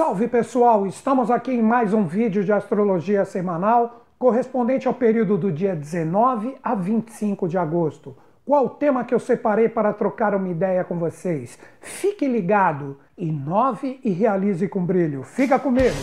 Salve pessoal, estamos aqui em mais um vídeo de astrologia semanal correspondente ao período do dia 19 a 25 de agosto. Qual o tema que eu separei para trocar uma ideia com vocês? Fique ligado, inove e realize com brilho. Fica comigo!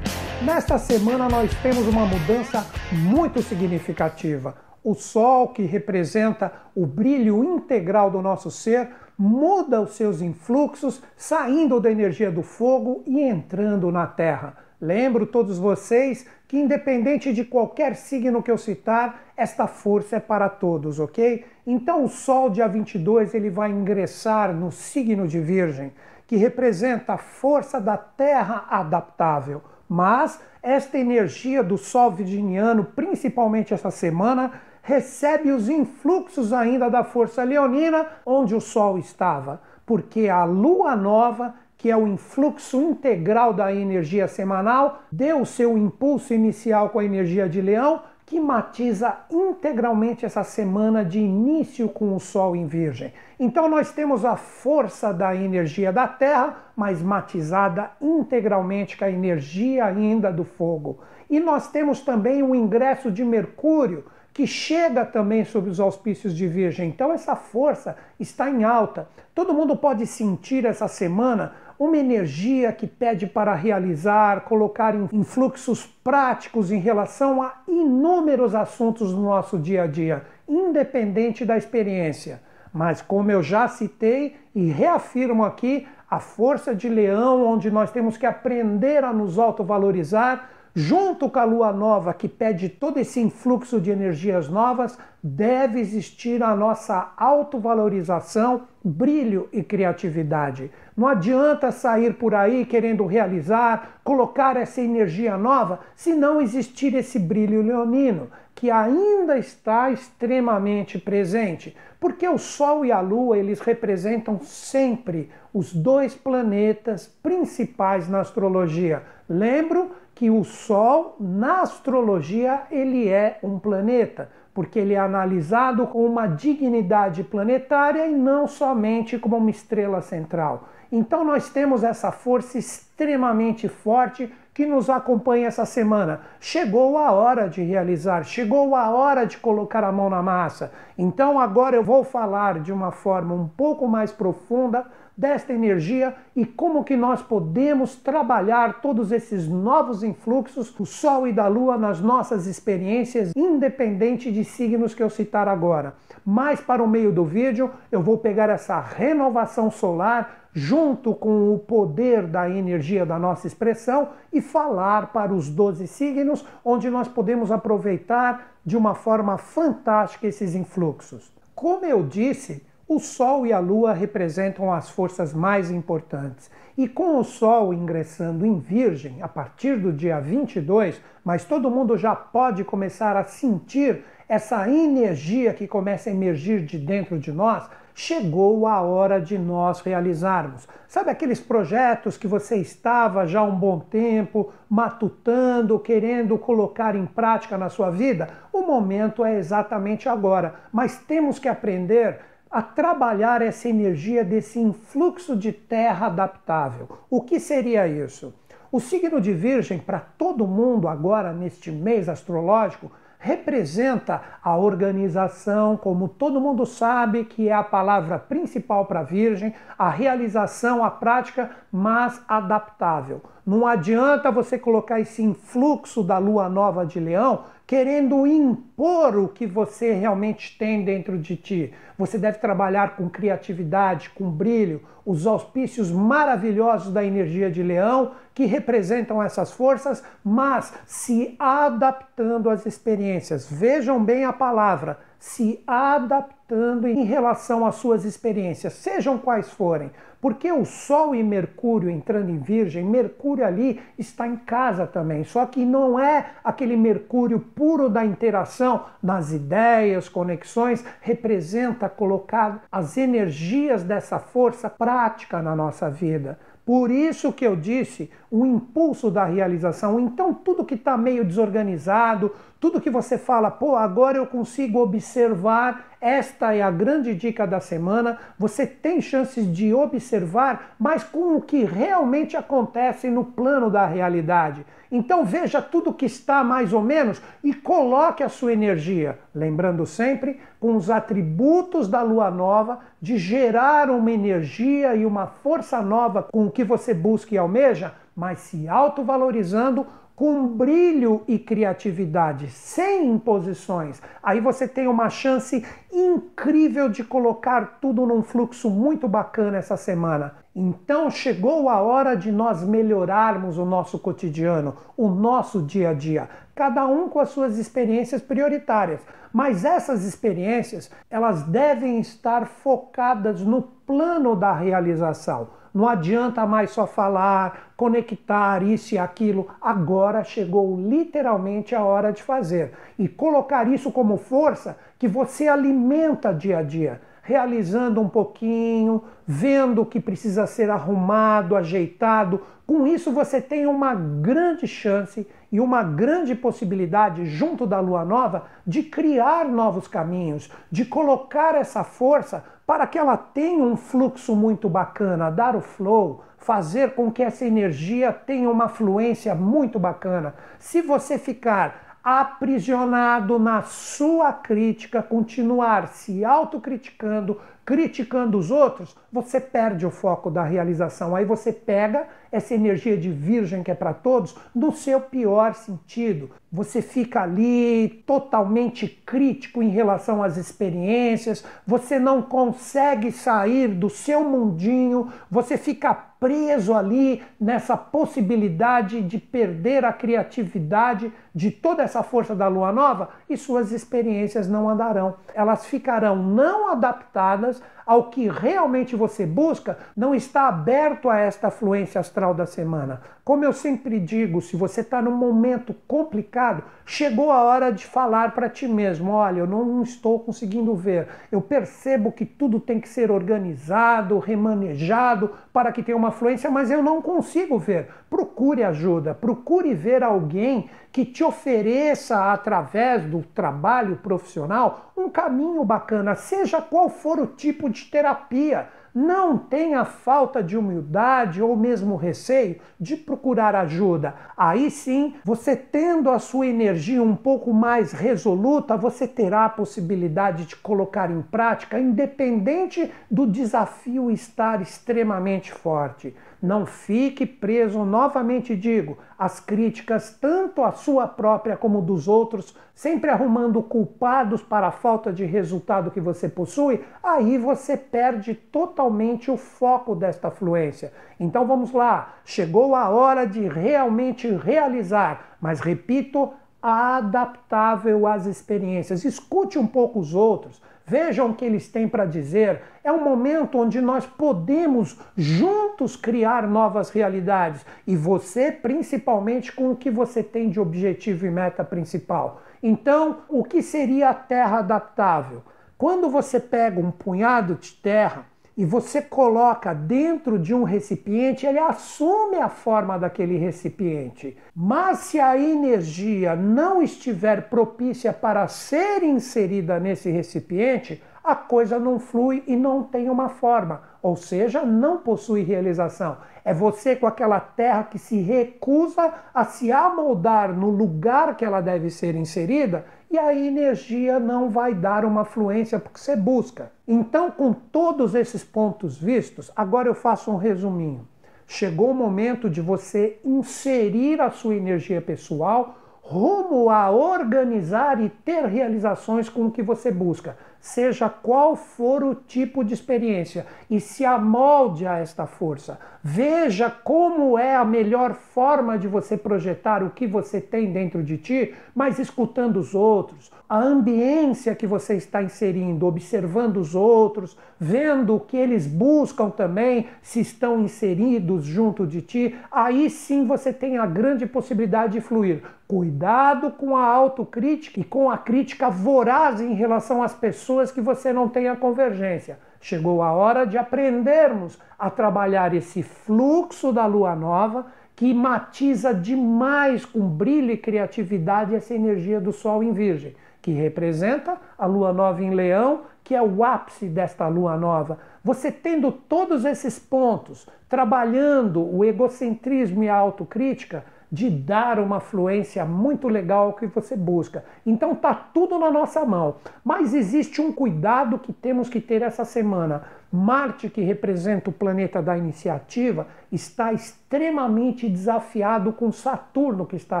Nesta semana nós temos uma mudança muito significativa o Sol, que representa o brilho integral do nosso ser, muda os seus influxos, saindo da energia do fogo e entrando na Terra. Lembro todos vocês que, independente de qualquer signo que eu citar, esta força é para todos, ok? Então, o Sol, dia 22, ele vai ingressar no signo de Virgem, que representa a força da Terra adaptável. Mas esta energia do Sol virginiano, principalmente essa semana, recebe os influxos ainda da força leonina, onde o Sol estava, porque a lua nova, que é o influxo integral da energia semanal, deu seu impulso inicial com a energia de Leão, que matiza integralmente essa semana de início com o Sol em Virgem. Então nós temos a força da energia da Terra, mas matizada integralmente com a energia ainda do fogo. E nós temos também o ingresso de Mercúrio, que chega também sob os auspícios de Virgem. Então essa força está em alta. Todo mundo pode sentir essa semana uma energia que pede para realizar, colocar em fluxos práticos em relação a inúmeros assuntos do nosso dia a dia, independente da experiência. Mas como eu já citei e reafirmo aqui, a força de leão, onde nós temos que aprender a nos autovalorizar, junto com a lua nova que pede todo esse influxo de energias novas, deve existir a nossa autovalorização, brilho e criatividade. Não adianta sair por aí querendo realizar, colocar essa energia nova, se não existir esse brilho leonino, que ainda está extremamente presente, porque o Sol e a Lua, eles representam sempre os dois planetas principais na astrologia. Lembro que o Sol, na astrologia, ele é um planeta, porque ele é analisado com uma dignidade planetária e não somente como uma estrela central. Então nós temos essa força extremamente forte que nos acompanha essa semana. Chegou a hora de realizar, chegou a hora de colocar a mão na massa. Então agora eu vou falar de uma forma um pouco mais profunda desta energia e como que nós podemos trabalhar todos esses novos influxos do Sol e da Lua nas nossas experiências, independente de signos que eu citar agora. Mais para o meio do vídeo, eu vou pegar essa renovação solar junto com o poder da energia da nossa expressão e falar para os 12 signos, onde nós podemos aproveitar de uma forma fantástica esses influxos. Como eu disse, o Sol e a Lua representam as forças mais importantes. E com o Sol ingressando em Virgem a partir do dia 22, mas todo mundo já pode começar a sentir essa energia que começa a emergir de dentro de nós, chegou a hora de nós realizarmos. Sabe aqueles projetos que você estava já há um bom tempo matutando, querendo colocar em prática na sua vida? O momento é exatamente agora, mas temos que aprender a trabalhar essa energia desse influxo de terra adaptável. O que seria isso? O signo de Virgem, para todo mundo agora neste mês astrológico, representa a organização, como todo mundo sabe que é a palavra principal para Virgem, a realização, a prática, mas adaptável. Não adianta você colocar esse influxo da lua nova de Leão querendo impor o que você realmente tem dentro de ti. Você deve trabalhar com criatividade, com brilho, os auspícios maravilhosos da energia de Leão que representam essas forças, mas se adaptando às experiências. Vejam bem a palavra, se adaptando em relação às suas experiências, sejam quais forem. Porque o Sol e Mercúrio entrando em Virgem, Mercúrio ali está em casa também. Só que não é aquele Mercúrio puro da interação nas ideias, conexões, representa colocar as energias dessa força prática na nossa vida. Por isso que eu disse o impulso da realização. Então, tudo que está meio desorganizado, tudo que você fala, pô, agora eu consigo observar, esta é a grande dica da semana. Você tem chances de observar, mas com o que realmente acontece no plano da realidade. Então veja tudo que está mais ou menos e coloque a sua energia, lembrando sempre com os atributos da lua nova de gerar uma energia e uma força nova com o que você busca e almeja, mas se autovalorizando com brilho e criatividade, sem imposições. Aí você tem uma chance incrível de colocar tudo num fluxo muito bacana essa semana. Então chegou a hora de nós melhorarmos o nosso cotidiano, o nosso dia a dia, cada um com as suas experiências prioritárias. Mas essas experiências, elas devem estar focadas no plano da realização não adianta mais só falar, conectar isso e aquilo. Agora chegou literalmente a hora de fazer. E colocar isso como força que você alimenta dia a dia realizando um pouquinho, vendo o que precisa ser arrumado, ajeitado. Com isso, você tem uma grande chance e uma grande possibilidade, junto da lua nova, de criar novos caminhos, de colocar essa força para que ela tenha um fluxo muito bacana, dar o flow, fazer com que essa energia tenha uma fluência muito bacana. Se você ficar aprisionado na sua crítica, continuar se autocriticando, criticando os outros, você perde o foco da realização. Aí você pega essa energia de virgem que é para todos no seu pior sentido. Você fica ali totalmente crítico em relação às experiências, você não consegue sair do seu mundinho, você fica preso ali nessa possibilidade de perder a criatividade de toda essa força da lua nova e suas experiências não andarão. Elas ficarão não adaptadas ao que realmente você busca, não está aberto a esta fluência astral da semana. Como eu sempre digo, se você está num momento complicado, chegou a hora de falar para ti mesmo: olha, eu não estou conseguindo ver. Eu percebo que tudo tem que ser organizado, remanejado para que tenha uma fluência, mas eu não consigo ver. Procure ajuda, procure ver alguém que te ofereça, através do trabalho profissional, um caminho bacana, seja qual for o tipo de terapia. Não tenha falta de humildade ou mesmo receio de procurar ajuda. Aí sim, você tendo a sua energia um pouco mais resoluta, você terá a possibilidade de colocar em prática, independente do desafio estar extremamente forte. Não fique preso, novamente digo, às críticas, tanto a sua própria como dos outros, sempre arrumando culpados para a falta de resultado que você possui, aí você perde totalmente o foco desta fluência. Então vamos lá, chegou a hora de realmente realizar, mas repito, adaptável às experiências. Escute um pouco os outros Vejam o que eles têm para dizer. É um momento onde nós podemos juntos criar novas realidades e você, principalmente, com o que você tem de objetivo e meta principal. Então, o que seria a terra adaptável? Quando você pega um punhado de terra e você coloca dentro de um recipiente, ele assume a forma daquele recipiente. Mas se a energia não estiver propícia para ser inserida nesse recipiente, a coisa não flui e não tem uma forma, ou seja, não possui realização. É você com aquela terra que se recusa a se amoldar no lugar que ela deve ser inserida e a energia não vai dar uma fluência porque você busca. Então, com todos esses pontos vistos, agora eu faço um resuminho. Chegou o momento de você inserir a sua energia pessoal rumo a organizar e ter realizações com o que você busca, seja qual for o tipo de experiência, e se amolde a esta força. Veja como é a melhor forma de você projetar o que você tem dentro de ti, mas escutando os outros, a ambiência que você está inserindo, observando os outros, vendo o que eles buscam também, se estão inseridos junto de ti, aí sim você tem a grande possibilidade de fluir. Cuidado com a autocrítica e com a crítica voraz em relação às pessoas que você não tem a convergência. Chegou a hora de aprendermos a trabalhar esse fluxo da lua nova que matiza demais com brilho e criatividade essa energia do Sol em Virgem, que representa a Lua Nova em Leão, que é o ápice desta Lua Nova. Você tendo todos esses pontos, trabalhando o egocentrismo e a autocrítica, de dar uma fluência muito legal que você busca. Então tá tudo na nossa mão. Mas existe um cuidado que temos que ter essa semana. Marte, que representa o planeta da iniciativa, está extremamente desafiado com Saturno, que está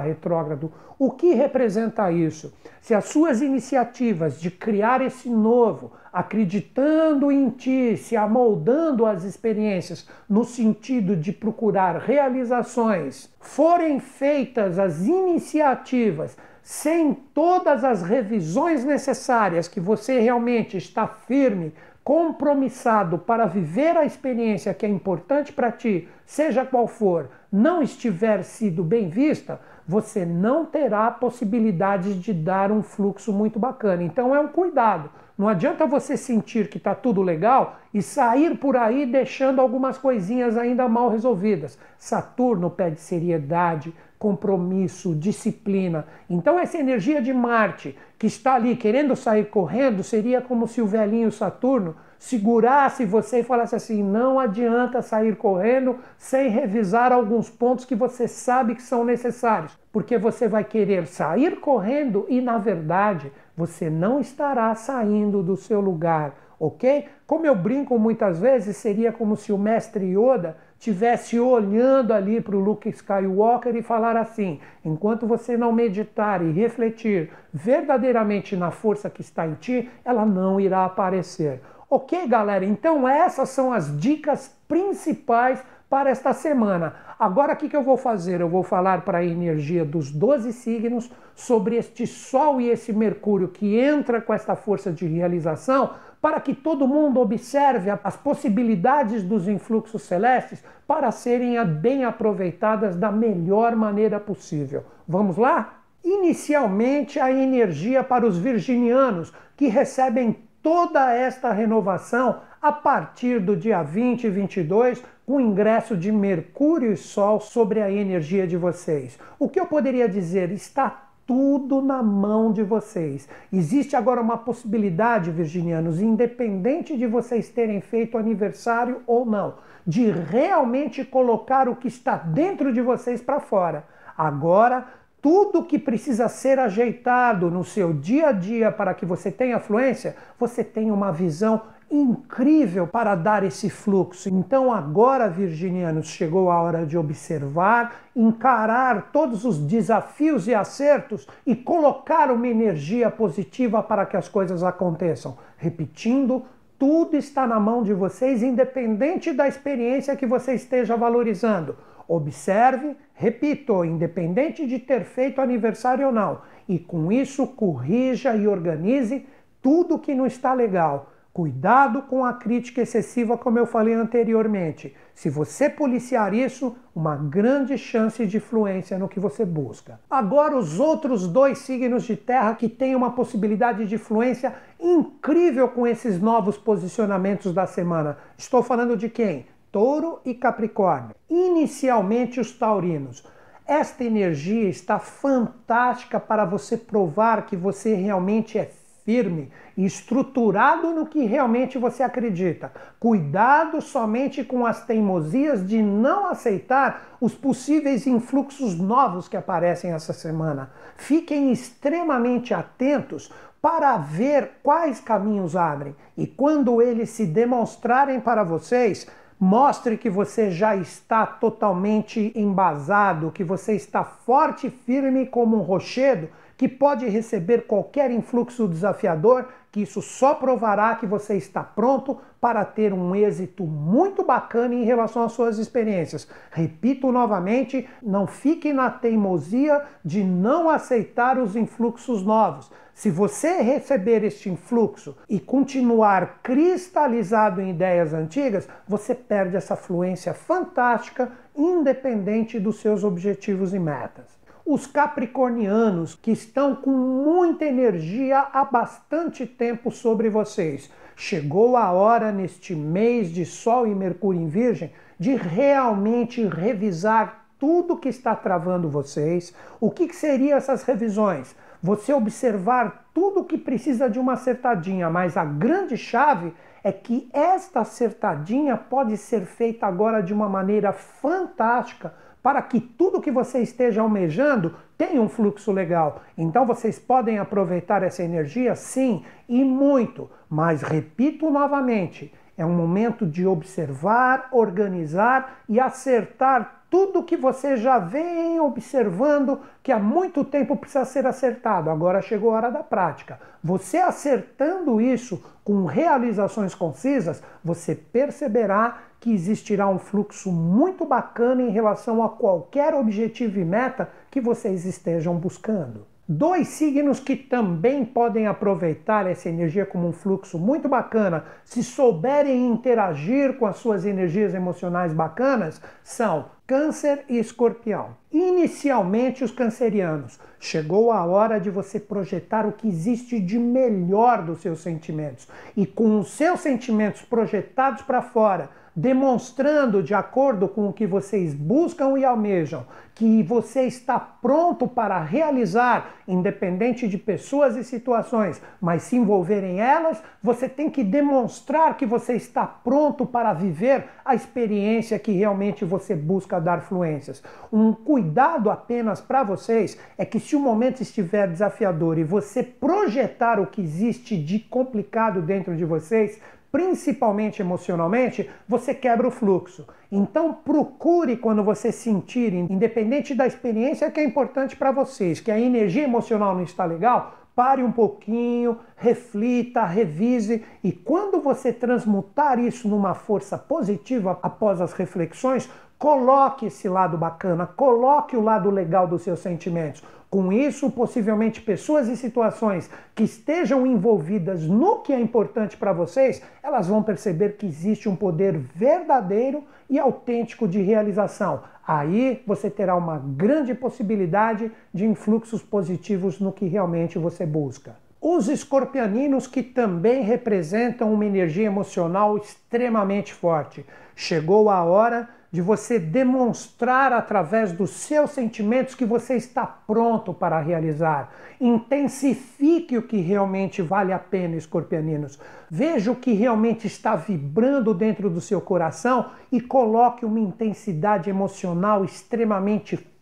retrógrado. O que representa isso? Se as suas iniciativas de criar esse novo, acreditando em ti, se amoldando às experiências no sentido de procurar realizações, forem feitas as iniciativas sem todas as revisões necessárias que você realmente está firme compromissado para viver a experiência que é importante para ti, seja qual for, não estiver sido bem vista, você não terá possibilidades de dar um fluxo muito bacana. Então é um cuidado. Não adianta você sentir que está tudo legal e sair por aí deixando algumas coisinhas ainda mal resolvidas. Saturno pede seriedade, compromisso, disciplina. Então, essa energia de Marte que está ali querendo sair correndo seria como se o velhinho Saturno segurasse você e falasse assim: não adianta sair correndo sem revisar alguns pontos que você sabe que são necessários, porque você vai querer sair correndo e, na verdade, você não estará saindo do seu lugar, ok? Como eu brinco muitas vezes, seria como se o mestre Yoda tivesse olhando ali para o Luke Skywalker e falar assim: enquanto você não meditar e refletir verdadeiramente na força que está em ti, ela não irá aparecer. Ok, galera? Então essas são as dicas principais para esta semana. Agora o que, que eu vou fazer? Eu vou falar para a energia dos 12 signos sobre este Sol e esse Mercúrio que entra com esta força de realização para que todo mundo observe as possibilidades dos influxos celestes para serem bem aproveitadas da melhor maneira possível. Vamos lá? Inicialmente, a energia para os virginianos, que recebem toda esta renovação a partir do dia 20 e 22, com o ingresso de Mercúrio e Sol sobre a energia de vocês. O que eu poderia dizer? Está tudo na mão de vocês. Existe agora uma possibilidade, virginianos, independente de vocês terem feito aniversário ou não, de realmente colocar o que está dentro de vocês para fora. Agora, tudo que precisa ser ajeitado no seu dia a dia para que você tenha fluência, você tem uma visão incrível para dar esse fluxo. Então, agora, virginianos, chegou a hora de observar, encarar todos os desafios e acertos e colocar uma energia positiva para que as coisas aconteçam. Repetindo, tudo está na mão de vocês, independente da experiência que você esteja valorizando. Observe, repito, independente de ter feito aniversário ou não, e com isso corrija e organize tudo que não está legal Cuidado com a crítica excessiva, como eu falei anteriormente. Se você policiar isso, uma grande chance de influência no que você busca. Agora, os outros dois signos de terra que têm uma possibilidade de influência incrível com esses novos posicionamentos da semana. Estou falando de quem? Touro e Capricórnio. Inicialmente, os taurinos. Esta energia está fantástica para você provar que você realmente é firme estruturado no que realmente você acredita. Cuidado somente com as teimosias de não aceitar os possíveis influxos novos que aparecem essa semana. Fiquem extremamente atentos para ver quais caminhos abrem e quando eles se demonstrarem para vocês, Mostre que você já está totalmente embasado, que você está forte e firme como um rochedo que pode receber qualquer influxo desafiador, que isso só provará que você está pronto para ter um êxito muito bacana em relação às suas experiências. Repito novamente, não fique na teimosia de não aceitar os influxos novos. Se você receber este influxo e continuar cristalizado em ideias antigas, você perde essa fluência fantástica, independente dos seus objetivos e metas os capricornianos que estão com muita energia há bastante tempo sobre vocês. Chegou a hora neste mês de Sol e Mercúrio em Virgem de realmente revisar tudo que está travando vocês. O que, que seriam essas revisões? Você observar tudo que precisa de uma acertadinha, mas a grande chave é que esta acertadinha pode ser feita agora de uma maneira fantástica para que tudo que você esteja almejando tenha um fluxo legal. Então vocês podem aproveitar essa energia, sim, e muito. Mas repito novamente, é um momento de observar, organizar e acertar tudo que você já vem observando que há muito tempo precisa ser acertado. Agora chegou a hora da prática. Você acertando isso com realizações concisas, você perceberá que existirá um fluxo muito bacana em relação a qualquer objetivo e meta que vocês estejam buscando. Dois signos que também podem aproveitar essa energia como um fluxo muito bacana, se souberem interagir com as suas energias emocionais bacanas, são Câncer e Escorpião. Inicialmente, os cancerianos. Chegou a hora de você projetar o que existe de melhor dos seus sentimentos. E com os seus sentimentos projetados para fora, demonstrando de acordo com o que vocês buscam e almejam, que você está pronto para realizar, independente de pessoas e situações, mas se envolverem elas, você tem que demonstrar que você está pronto para viver a experiência que realmente você busca dar fluências. Um cuidado apenas para vocês é que se o momento estiver desafiador e você projetar o que existe de complicado dentro de vocês, principalmente emocionalmente, você quebra o fluxo. Então procure quando você sentir, independente da experiência que é importante para vocês, que a energia emocional não está legal, pare um pouquinho, reflita, revise e quando você transmutar isso numa força positiva após as reflexões, coloque esse lado bacana, coloque o lado legal dos seus sentimentos. Com isso, possivelmente pessoas e situações que estejam envolvidas no que é importante para vocês, elas vão perceber que existe um poder verdadeiro e autêntico de realização. Aí você terá uma grande possibilidade de influxos positivos no que realmente você busca. Os escorpianinos, que também representam uma energia emocional extremamente forte. Chegou a hora de você demonstrar através dos seus sentimentos que você está pronto para realizar. Intensifique o que realmente vale a pena, escorpianinos. Veja o que realmente está vibrando dentro do seu coração e coloque uma intensidade emocional extremamente forte,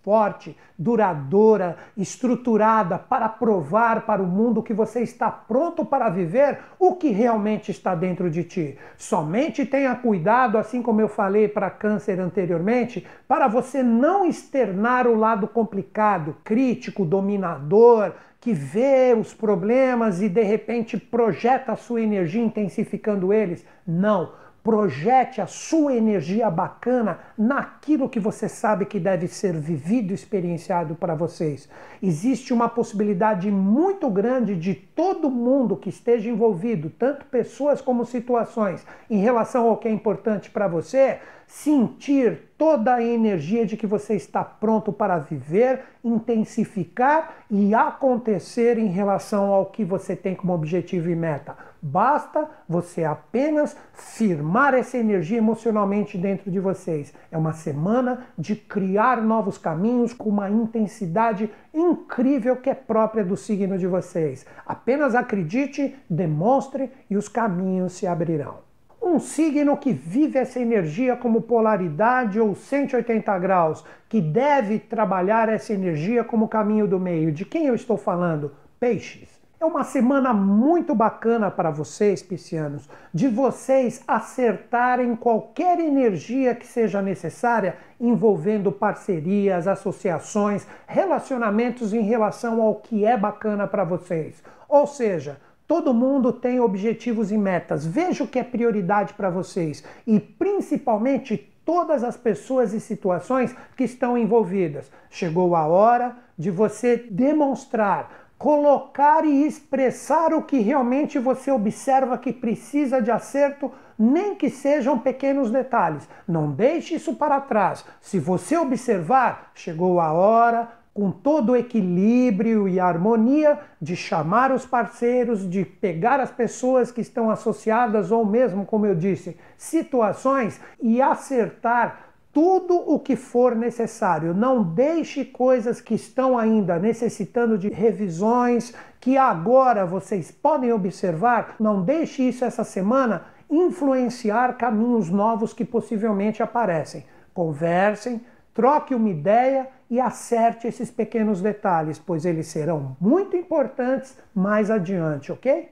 duradoura, estruturada para provar para o mundo que você está pronto para viver o que realmente está dentro de ti. Somente tenha cuidado, assim como eu falei para câncer anteriormente, para você não externar o lado complicado, crítico, dominador, que vê os problemas e de repente projeta a sua energia intensificando eles. Não Projete a sua energia bacana naquilo que você sabe que deve ser vivido experienciado para vocês. Existe uma possibilidade muito grande de todo mundo que esteja envolvido, tanto pessoas como situações, em relação ao que é importante para você, sentir toda a energia de que você está pronto para viver, intensificar e acontecer em relação ao que você tem como objetivo e meta. Basta você apenas firmar essa energia emocionalmente dentro de vocês. É uma semana de criar novos caminhos com uma intensidade incrível que é própria do signo de vocês. Apenas acredite, demonstre e os caminhos se abrirão. Um signo que vive essa energia como polaridade ou 180 graus, que deve trabalhar essa energia como caminho do meio. De quem eu estou falando? Peixes. É uma semana muito bacana para vocês, piscianos, de vocês acertarem qualquer energia que seja necessária envolvendo parcerias, associações, relacionamentos em relação ao que é bacana para vocês. Ou seja, Todo mundo tem objetivos e metas. Veja o que é prioridade para vocês e principalmente todas as pessoas e situações que estão envolvidas. Chegou a hora de você demonstrar, colocar e expressar o que realmente você observa que precisa de acerto, nem que sejam pequenos detalhes. Não deixe isso para trás. Se você observar, chegou a hora com todo o equilíbrio e harmonia de chamar os parceiros, de pegar as pessoas que estão associadas ou mesmo, como eu disse, situações e acertar tudo o que for necessário. Não deixe coisas que estão ainda necessitando de revisões, que agora vocês podem observar, não deixe isso essa semana influenciar caminhos novos que possivelmente aparecem. Conversem, troque uma ideia e acerte esses pequenos detalhes, pois eles serão muito importantes mais adiante, ok?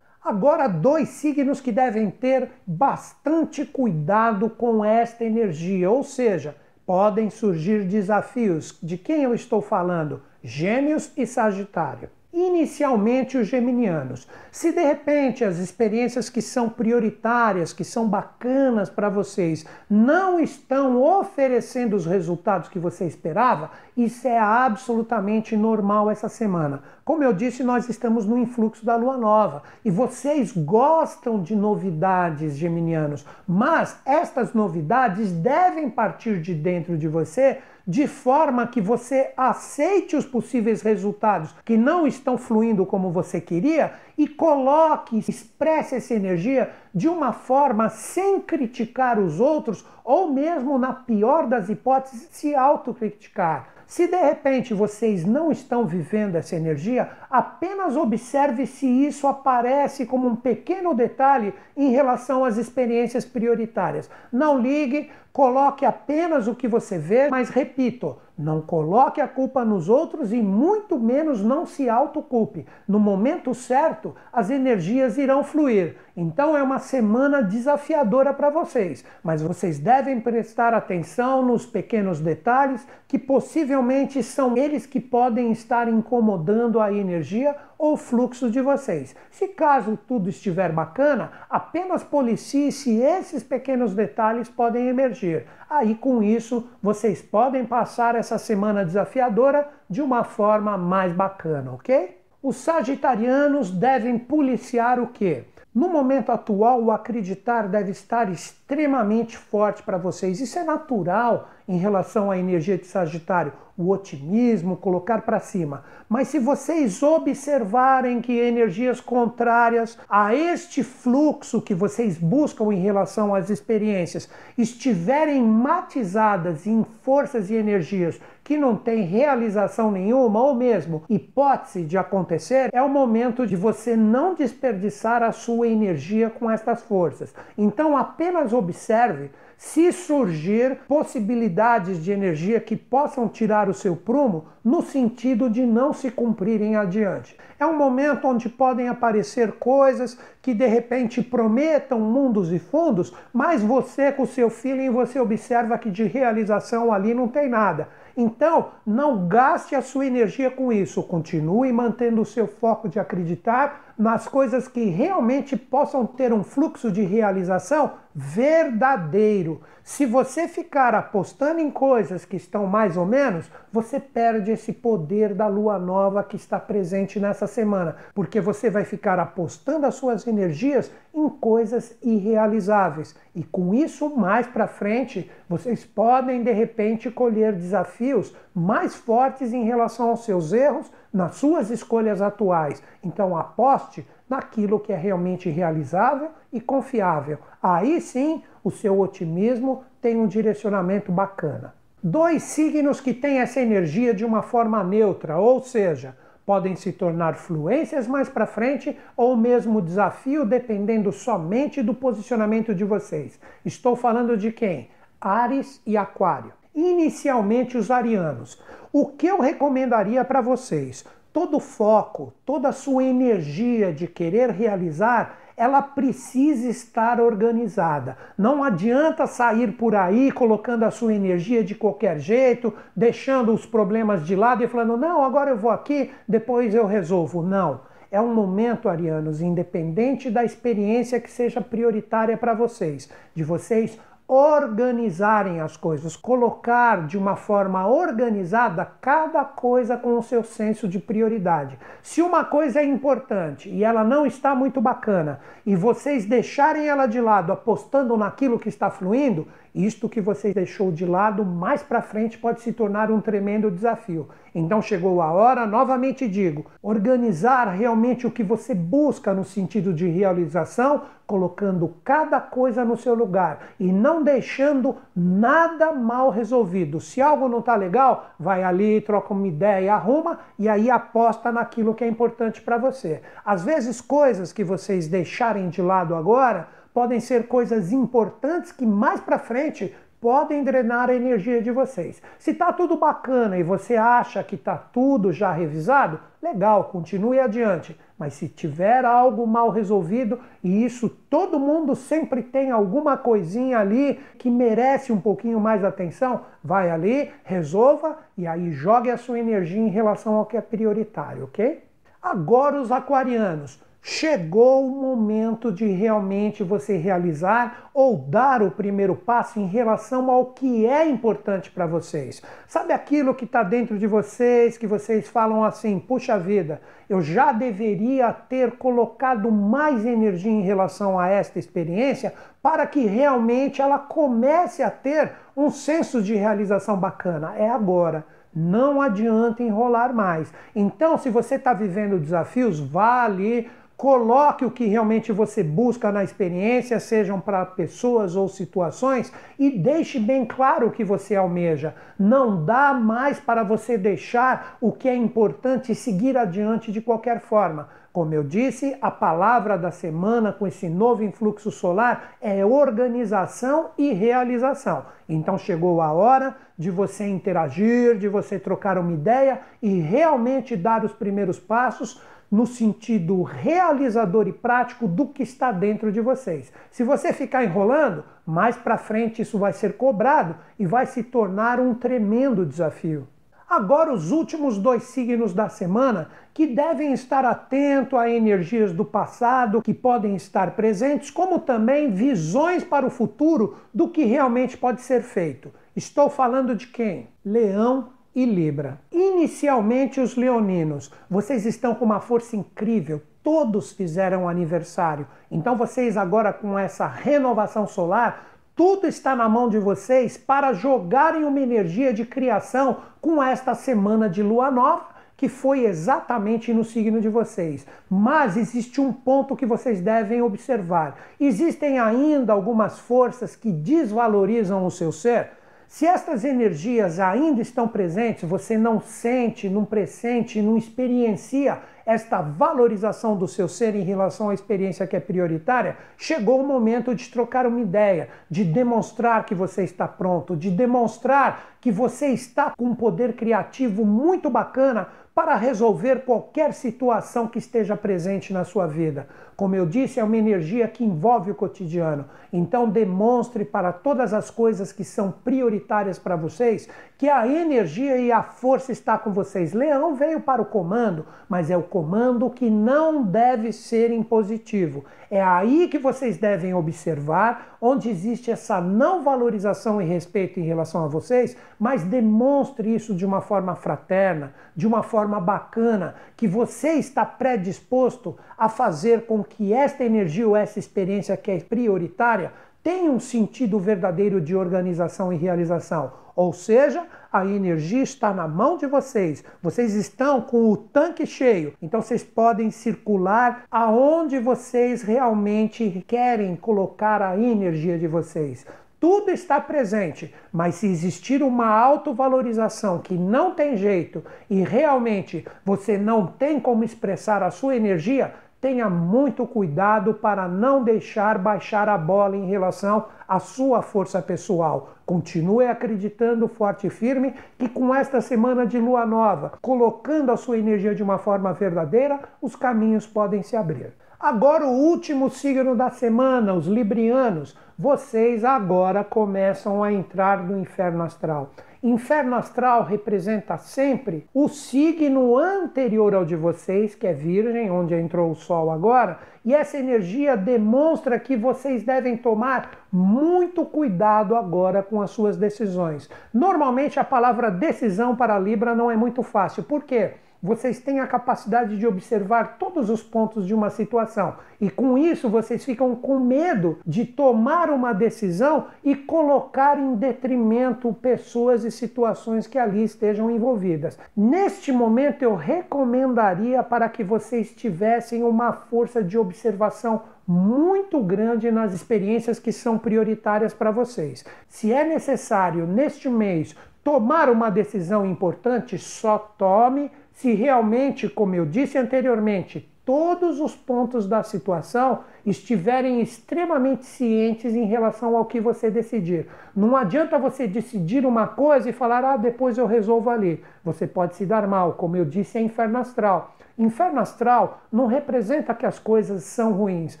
Agora, dois signos que devem ter bastante cuidado com esta energia, ou seja, podem surgir desafios. De quem eu estou falando? Gêmeos e Sagitário inicialmente os geminianos. Se de repente as experiências que são prioritárias, que são bacanas para vocês, não estão oferecendo os resultados que você esperava, isso é absolutamente normal essa semana. Como eu disse, nós estamos no influxo da lua nova e vocês gostam de novidades, geminianos, mas estas novidades devem partir de dentro de você de forma que você aceite os possíveis resultados que não estão fluindo como você queria e coloque, expresse essa energia de uma forma sem criticar os outros ou mesmo na pior das hipóteses se autocriticar. Se de repente vocês não estão vivendo essa energia, apenas observe se isso aparece como um pequeno detalhe em relação às experiências prioritárias. Não ligue, coloque apenas o que você vê, mas repito, não coloque a culpa nos outros e muito menos não se autoculpe. No momento certo, as energias irão fluir. Então é uma semana desafiadora para vocês, mas vocês devem prestar atenção nos pequenos detalhes que possivelmente são eles que podem estar incomodando a energia ou fluxo de vocês. Se caso tudo estiver bacana, apenas policie se esses pequenos detalhes podem emergir. Aí com isso, vocês podem passar essa semana desafiadora de uma forma mais bacana, ok? Os sagitarianos devem policiar o quê? No momento atual, o acreditar deve estar extremamente forte para vocês. Isso é natural em relação à energia de Sagitário, o otimismo, colocar para cima. Mas se vocês observarem que energias contrárias a este fluxo que vocês buscam em relação às experiências estiverem matizadas em forças e energias que não têm realização nenhuma ou mesmo hipótese de acontecer, é o momento de você não desperdiçar a sua energia com estas forças. Então apenas observe se surgir possibilidades de energia que possam tirar o seu prumo no sentido de não se cumprirem adiante. É um momento onde podem aparecer coisas que de repente prometam mundos e fundos, mas você com o seu feeling você observa que de realização ali não tem nada. Então, não gaste a sua energia com isso. Continue mantendo o seu foco de acreditar nas coisas que realmente possam ter um fluxo de realização verdadeiro. Se você ficar apostando em coisas que estão mais ou menos, você perde esse poder da lua nova que está presente nessa semana, porque você vai ficar apostando as suas energias em coisas irrealizáveis. E com isso, mais para frente, vocês podem de repente colher desafios mais fortes em relação aos seus erros nas suas escolhas atuais. Então, aposte naquilo que é realmente realizável e confiável. Aí sim, o seu otimismo tem um direcionamento bacana. Dois signos que têm essa energia de uma forma neutra, ou seja, podem se tornar fluências mais para frente ou mesmo desafio dependendo somente do posicionamento de vocês. Estou falando de quem? Ares e Aquário. Inicialmente os arianos. O que eu recomendaria para vocês? Todo foco, toda a sua energia de querer realizar ela precisa estar organizada. Não adianta sair por aí colocando a sua energia de qualquer jeito, deixando os problemas de lado e falando: não, agora eu vou aqui, depois eu resolvo. Não. É um momento, arianos, independente da experiência que seja prioritária para vocês, de vocês organizarem as coisas, colocar de uma forma organizada cada coisa com o seu senso de prioridade. Se uma coisa é importante e ela não está muito bacana e vocês deixarem ela de lado apostando naquilo que está fluindo, Isto que você deixou de lado mais para frente pode se tornar um tremendo desafio. Então chegou a hora, novamente digo, organizar realmente o que você busca no sentido de realização, colocando cada coisa no seu lugar e não deixando nada mal resolvido. Se algo não está legal, vai ali, troca uma ideia, arruma e aí aposta naquilo que é importante para você. Às vezes coisas que vocês deixarem de lado agora podem ser coisas importantes que mais para frente podem drenar a energia de vocês. Se está tudo bacana e você acha que está tudo já revisado, legal, continue adiante. Mas se tiver algo mal resolvido, e isso todo mundo sempre tem alguma coisinha ali que merece um pouquinho mais atenção, vai ali, resolva e aí jogue a sua energia em relação ao que é prioritário, ok? Agora os aquarianos. Chegou o momento de realmente você realizar ou dar o primeiro passo em relação ao que é importante para vocês. Sabe aquilo que está dentro de vocês, que vocês falam assim: puxa vida, eu já deveria ter colocado mais energia em relação a esta experiência para que realmente ela comece a ter um senso de realização bacana. É agora. Não adianta enrolar mais. Então, se você está vivendo desafios, vá ali, Coloque o que realmente você busca na experiência, sejam para pessoas ou situações, e deixe bem claro o que você almeja. Não dá mais para você deixar o que é importante e seguir adiante de qualquer forma. Como eu disse, a palavra da semana com esse novo influxo solar é organização e realização. Então chegou a hora de você interagir, de você trocar uma ideia e realmente dar os primeiros passos no sentido realizador e prático do que está dentro de vocês. Se você ficar enrolando, mais para frente isso vai ser cobrado e vai se tornar um tremendo desafio. Agora, os últimos dois signos da semana que devem estar atentos a energias do passado que podem estar presentes, como também visões para o futuro do que realmente pode ser feito. Estou falando de quem? Leão e Libra. Inicialmente, os leoninos, vocês estão com uma força incrível, todos fizeram aniversário. Então, vocês agora com essa renovação solar, tudo está na mão de vocês para jogarem uma energia de criação com esta semana de lua nova que foi exatamente no signo de vocês. Mas existe um ponto que vocês devem observar. Existem ainda algumas forças que desvalorizam o seu ser? Se estas energias ainda estão presentes, você não sente, não pressente, não experiencia esta valorização do seu ser em relação à experiência que é prioritária, chegou o momento de trocar uma ideia, de demonstrar que você está pronto, de demonstrar que você está com um poder criativo muito bacana para resolver qualquer situação que esteja presente na sua vida. Como eu disse, é uma energia que envolve o cotidiano. Então, demonstre para todas as coisas que são prioritárias para vocês que a energia e a força está com vocês. Leão veio para o comando, mas é o comando que não deve ser impositivo. É aí que vocês devem observar onde existe essa não valorização e respeito em relação a vocês, mas demonstre isso de uma forma fraterna, de uma forma bacana, que você está predisposto a fazer com que esta energia ou essa experiência que é prioritária tenha um sentido verdadeiro de organização e realização. Ou seja, a energia está na mão de vocês. Vocês estão com o tanque cheio. Então vocês podem circular aonde vocês realmente querem colocar a energia de vocês. Tudo está presente, mas se existir uma autovalorização que não tem jeito e realmente você não tem como expressar a sua energia, tenha muito cuidado para não deixar baixar a bola em relação à sua força pessoal. Continue acreditando forte e firme que com esta semana de lua nova, colocando a sua energia de uma forma verdadeira, os caminhos podem se abrir. Agora, o último signo da semana, os librianos, vocês agora começam a entrar no inferno astral. Inferno astral representa sempre o signo anterior ao de vocês, que é Virgem, onde entrou o Sol agora, e essa energia demonstra que vocês devem tomar muito cuidado agora com as suas decisões. Normalmente a palavra decisão para Libra não é muito fácil. Por quê? Vocês têm a capacidade de observar todos os pontos de uma situação. E com isso vocês ficam com medo de tomar uma decisão e colocar em detrimento pessoas e situações que ali estejam envolvidas. Neste momento eu recomendaria para que vocês tivessem uma força de observação muito grande nas experiências que são prioritárias para vocês. Se é necessário neste mês tomar uma decisão importante, só tome se realmente, como eu disse anteriormente, todos os pontos da situação estiverem extremamente cientes em relação ao que você decidir. Não adianta você decidir uma coisa e falar, ah, depois eu resolvo ali. Você pode se dar mal, como eu disse, é inferno astral. Inferno astral não representa que as coisas são ruins,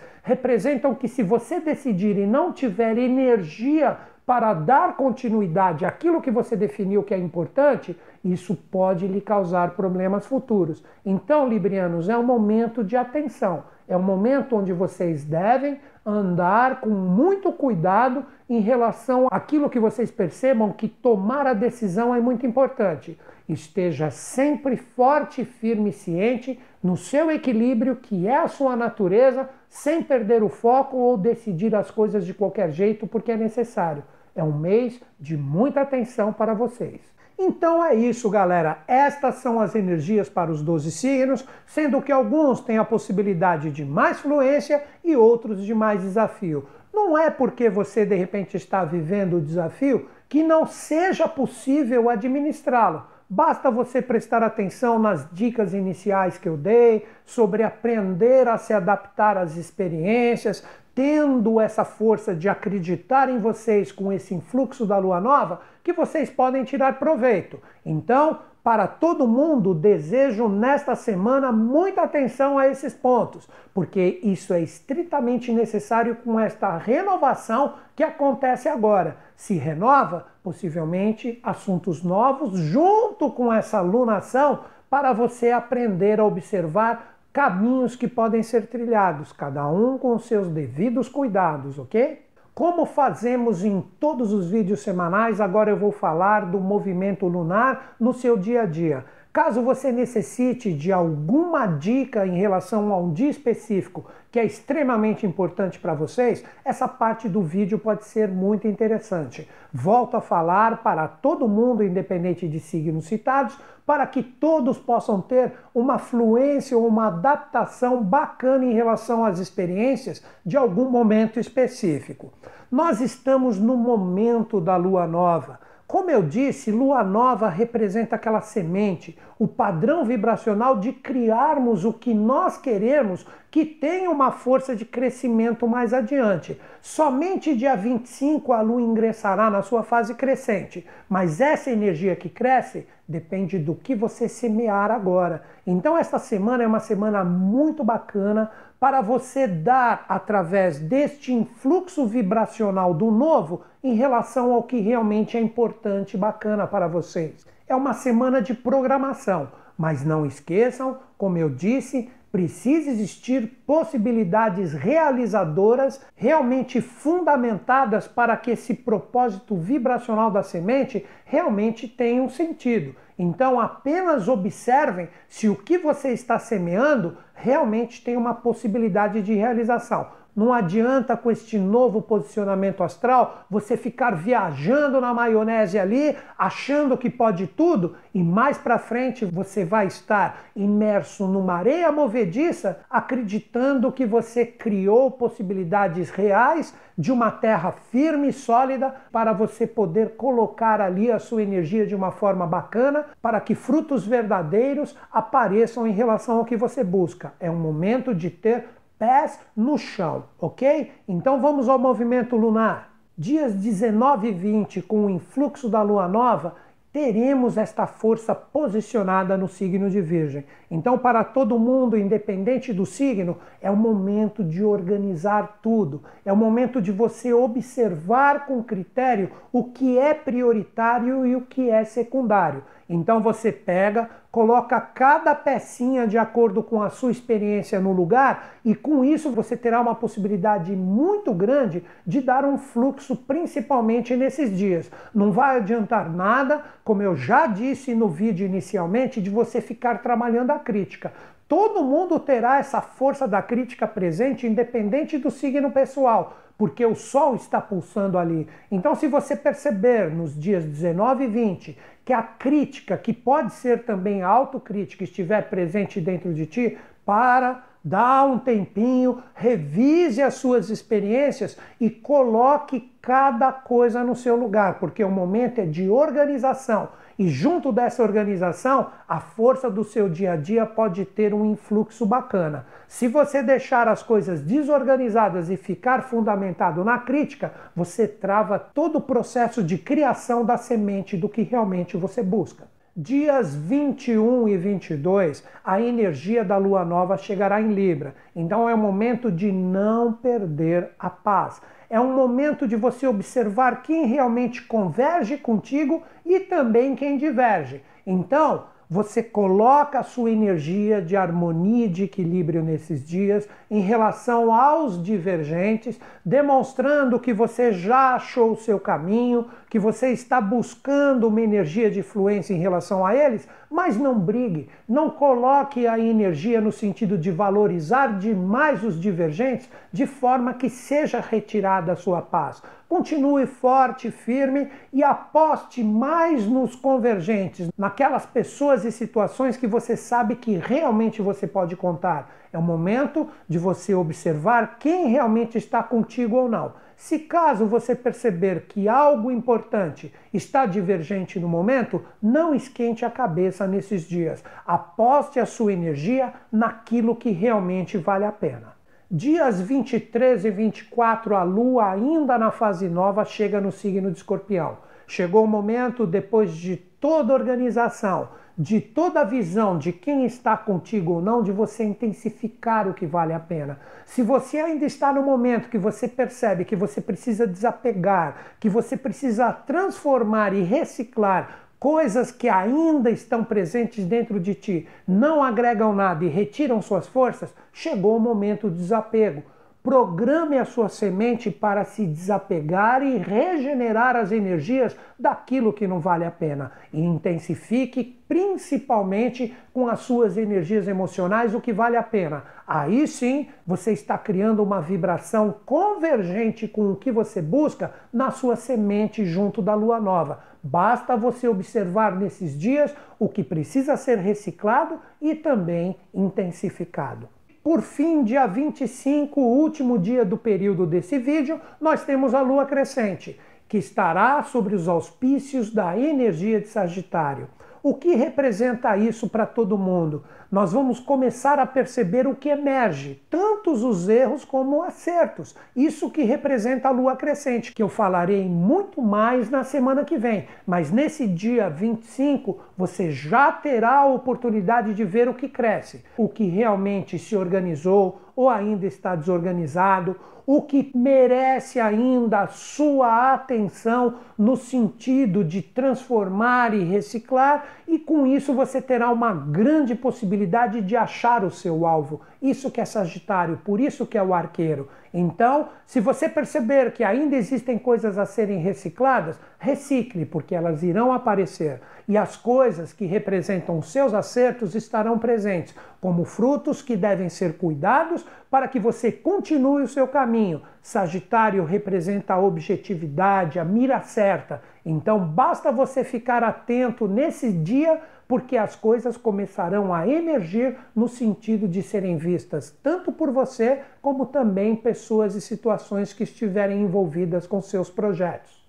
representam que se você decidir e não tiver energia para dar continuidade àquilo que você definiu que é importante, isso pode lhe causar problemas futuros. Então, Librianos, é um momento de atenção. É um momento onde vocês devem andar com muito cuidado em relação àquilo que vocês percebam que tomar a decisão é muito importante. Esteja sempre forte, firme e ciente no seu equilíbrio, que é a sua natureza, sem perder o foco ou decidir as coisas de qualquer jeito porque é necessário. É um mês de muita atenção para vocês. Então é isso, galera. Estas são as energias para os 12 signos, sendo que alguns têm a possibilidade de mais fluência e outros de mais desafio. Não é porque você de repente está vivendo o desafio que não seja possível administrá-lo. Basta você prestar atenção nas dicas iniciais que eu dei sobre aprender a se adaptar às experiências, tendo essa força de acreditar em vocês com esse influxo da lua nova, que vocês podem tirar proveito. Então, para todo mundo, desejo nesta semana muita atenção a esses pontos, porque isso é estritamente necessário com esta renovação que acontece agora. Se renova, possivelmente assuntos novos junto com essa lunação para você aprender a observar caminhos que podem ser trilhados, cada um com seus devidos cuidados, ok? Como fazemos em todos os vídeos semanais, agora eu vou falar do movimento lunar no seu dia a dia. Caso você necessite de alguma dica em relação a um dia específico que é extremamente importante para vocês, essa parte do vídeo pode ser muito interessante. Volto a falar para todo mundo, independente de signos citados, para que todos possam ter uma fluência ou uma adaptação bacana em relação às experiências de algum momento específico. Nós estamos no momento da lua nova. Como eu disse, lua nova representa aquela semente, o padrão vibracional de criarmos o que nós queremos que tenha uma força de crescimento mais adiante. Somente dia 25 a lua ingressará na sua fase crescente, mas essa energia que cresce depende do que você semear agora. Então, esta semana é uma semana muito bacana para você dar, através deste influxo vibracional do novo, em relação ao que realmente é importante e bacana para vocês. É uma semana de programação, mas não esqueçam, como eu disse, precisa existir possibilidades realizadoras realmente fundamentadas para que esse propósito vibracional da semente realmente tenha um sentido. Então apenas observem se o que você está semeando realmente tem uma possibilidade de realização. Não adianta com este novo posicionamento astral você ficar viajando na maionese ali, achando que pode tudo e mais para frente você vai estar imerso numa areia movediça, acreditando que você criou possibilidades reais de uma terra firme e sólida para você poder colocar ali a sua energia de uma forma bacana para que frutos verdadeiros apareçam em relação ao que você busca. É um momento de ter pés no chão, ok? Então vamos ao movimento lunar. Dias 19 e 20, com o influxo da lua nova, teremos esta força posicionada no signo de Virgem. Então, para todo mundo, independente do signo, é o momento de organizar tudo. É o momento de você observar com critério o que é prioritário e o que é secundário. Então você pega, coloca cada pecinha de acordo com a sua experiência no lugar e com isso você terá uma possibilidade muito grande de dar um fluxo, principalmente nesses dias. Não vai adiantar nada, como eu já disse no vídeo inicialmente, de você ficar trabalhando a crítica. Todo mundo terá essa força da crítica presente, independente do signo pessoal, porque o Sol está pulsando ali. Então, se você perceber nos dias 19 e 20 que a crítica, que pode ser também autocrítica, estiver presente dentro de ti, para, dá um tempinho, revise as suas experiências e coloque cada coisa no seu lugar, porque o momento é de organização. E junto dessa organização, a força do seu dia a dia pode ter um influxo bacana. Se você deixar as coisas desorganizadas e ficar fundamentado na crítica, você trava todo o processo de criação da semente do que realmente você busca. Dias 21 e 22, a energia da lua nova chegará em Libra. Então é o momento de não perder a paz. É um momento de você observar quem realmente converge contigo e também quem diverge. Então, você coloca a sua energia de harmonia e de equilíbrio nesses dias em relação aos divergentes, demonstrando que você já achou o seu caminho, que você está buscando uma energia de fluência em relação a eles, mas não brigue, não coloque a energia no sentido de valorizar demais os divergentes de forma que seja retirada a sua paz. Continue forte, firme e aposte mais nos convergentes, naquelas pessoas e situações que você sabe que realmente você pode contar. É o momento de você observar quem realmente está contigo ou não. Se caso você perceber que algo importante está divergente no momento, não esquente a cabeça nesses dias. Aposte a sua energia naquilo que realmente vale a pena. Dias 23 e 24, a Lua, ainda na fase nova, chega no signo de Escorpião. Chegou o momento, depois de toda organização, de toda a visão de quem está contigo ou não, de você intensificar o que vale a pena. Se você ainda está no momento que você percebe que você precisa desapegar, que você precisa transformar e reciclar coisas que ainda estão presentes dentro de ti, não agregam nada e retiram suas forças, chegou o momento do desapego. Programe a sua semente para se desapegar e regenerar as energias daquilo que não vale a pena. E intensifique principalmente com as suas energias emocionais o que vale a pena. Aí sim você está criando uma vibração convergente com o que você busca na sua semente junto da lua nova. Basta você observar nesses dias o que precisa ser reciclado e também intensificado. Por fim, dia 25, o último dia do período desse vídeo, nós temos a lua crescente, que estará sobre os auspícios da energia de Sagitário. O que representa isso para todo mundo? Nós vamos começar a perceber o que emerge, tantos os erros como acertos. Isso que representa a lua crescente, que eu falarei muito mais na semana que vem. Mas nesse dia 25, você já terá a oportunidade de ver o que cresce, o que realmente se organizou ou ainda está desorganizado, o que merece ainda a sua atenção no sentido de transformar e reciclar, e com isso você terá uma grande possibilidade de achar o seu alvo. Isso que é Sagitário, por isso que é o arqueiro. Então, se você perceber que ainda existem coisas a serem recicladas, recicle, porque elas irão aparecer. E as coisas que representam seus acertos estarão presentes, como frutos que devem ser cuidados para que você continue o seu caminho. Sagitário representa a objetividade, a mira certa. Então, basta você ficar atento nesse dia porque as coisas começarão a emergir no sentido de serem vistas tanto por você como também pessoas e situações que estiverem envolvidas com seus projetos.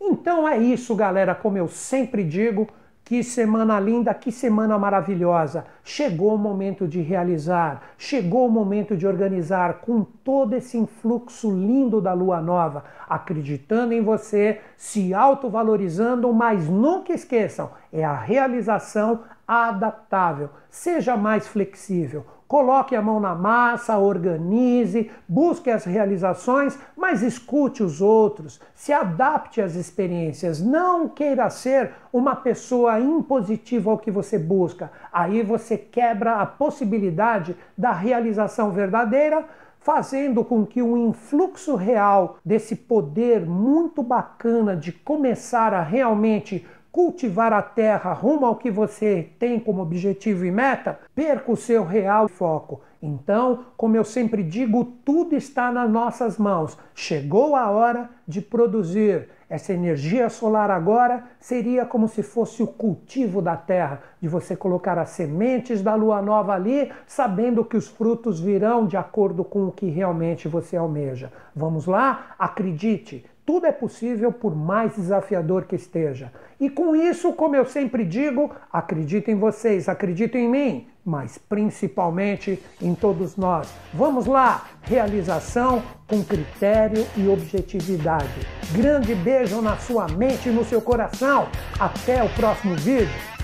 Então é isso, galera, como eu sempre digo, que semana linda, que semana maravilhosa. Chegou o momento de realizar, chegou o momento de organizar com todo esse influxo lindo da lua nova, acreditando em você, se autovalorizando, mas nunca esqueçam, é a realização adaptável. Seja mais flexível. Coloque a mão na massa, organize, busque as realizações, mas escute os outros, se adapte às experiências. Não queira ser uma pessoa impositiva ao que você busca. Aí você quebra a possibilidade da realização verdadeira fazendo com que o influxo real desse poder muito bacana de começar a realmente cultivar a terra rumo ao que você tem como objetivo e meta, perca o seu real foco. Então, como eu sempre digo, tudo está nas nossas mãos. Chegou a hora de produzir. Essa energia solar agora seria como se fosse o cultivo da terra, de você colocar as sementes da lua nova ali, sabendo que os frutos virão de acordo com o que realmente você almeja. Vamos lá? Acredite, tudo é possível por mais desafiador que esteja. E com isso, como eu sempre digo, acredito em vocês, acredito em mim, mas principalmente em todos nós. Vamos lá! Realização com critério e objetividade. Grande beijo na sua mente e no seu coração. Até o próximo vídeo.